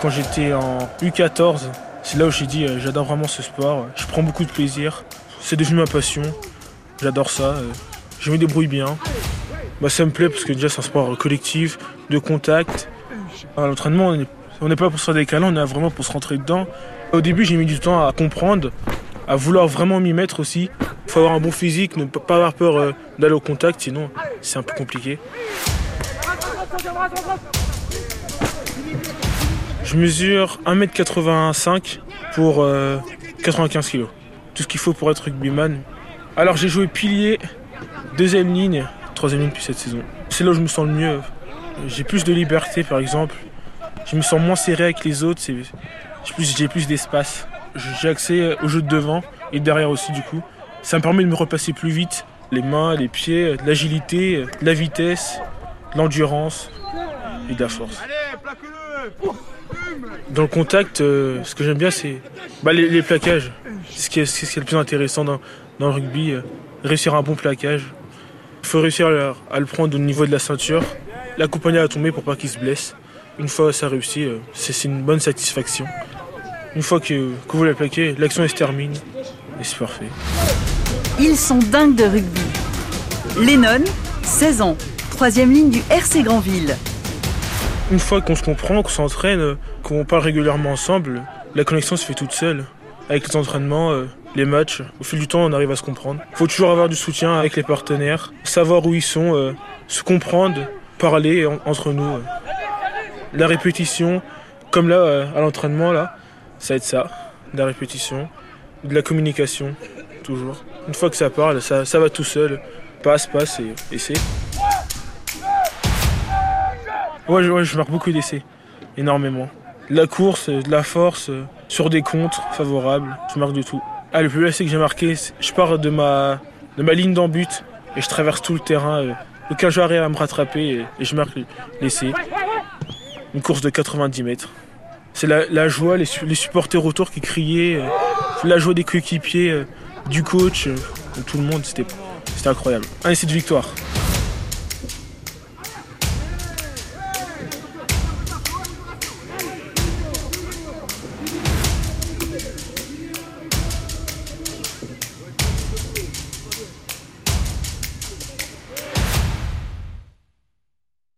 quand j'étais en U14. C'est là où j'ai dit euh, j'adore vraiment ce sport, je prends beaucoup de plaisir, c'est devenu ma passion, j'adore ça, euh, je me débrouille bien. Bah, ça me plaît parce que déjà c'est un sport collectif, de contact. L'entraînement, on n'est pas pour se faire des on est vraiment pour se rentrer dedans. Au début, j'ai mis du temps à comprendre, à vouloir vraiment m'y mettre aussi. Il faut avoir un bon physique, ne pas avoir peur euh, d'aller au contact, sinon c'est un peu compliqué. Je mesure 1m85 pour 95 kg. Tout ce qu'il faut pour être rugbyman. Alors j'ai joué pilier, deuxième ligne, troisième ligne depuis cette saison. C'est là où je me sens le mieux. J'ai plus de liberté par exemple. Je me sens moins serré avec les autres. J'ai plus, d'espace. J'ai accès au jeu de devant et derrière aussi du coup. Ça me permet de me repasser plus vite. Les mains, les pieds, l'agilité, la vitesse, l'endurance et de la force. Dans le contact, euh, ce que j'aime bien, c'est bah, les, plaquages. C'est ce, qui est, le plus intéressant dans, le rugby. Euh, réussir un bon plaquage. Il faut réussir à, le prendre au niveau de la ceinture, l'accompagner à tomber pour pas qu'il se blesse. Une fois ça réussit, euh, c'est une bonne satisfaction. Une fois que, que vous la plaquez, l'action se termine et c'est parfait. Ils sont dingues de rugby. Lennon, 16 ans, troisième ligne du RC Grandville. Une fois qu'on se comprend, qu'on s'entraîne, qu'on parle régulièrement ensemble, la connexion se fait toute seule. Avec les entraînements, euh, les matchs, au fil du temps, on arrive à se comprendre. Il faut toujours avoir du soutien avec les partenaires, savoir où ils sont, euh, se comprendre, parler entre nous. Euh. La répétition, comme là, à l'entraînement, là, ça aide ça, la répétition, de la communication, toujours. Une fois que ça parle, ça, va tout seul. Passe, passe et essaie. Ouais, je marque beaucoup d'essais. Énormément. De la course, de la force, sur des contres favorables. Je marque de tout. Ah, le plus essai que j'ai marqué, je pars de ma, de ma ligne d'embut et je traverse tout le terrain. Euh, aucun joueur arrive à me rattraper et, je marque l'essai. Une course de 90 mètres. C'est la, joie, les, supporters autour qui criaient, euh, la joie des coéquipiers, euh, du coach, tout le monde, c'était incroyable. Un essai de victoire.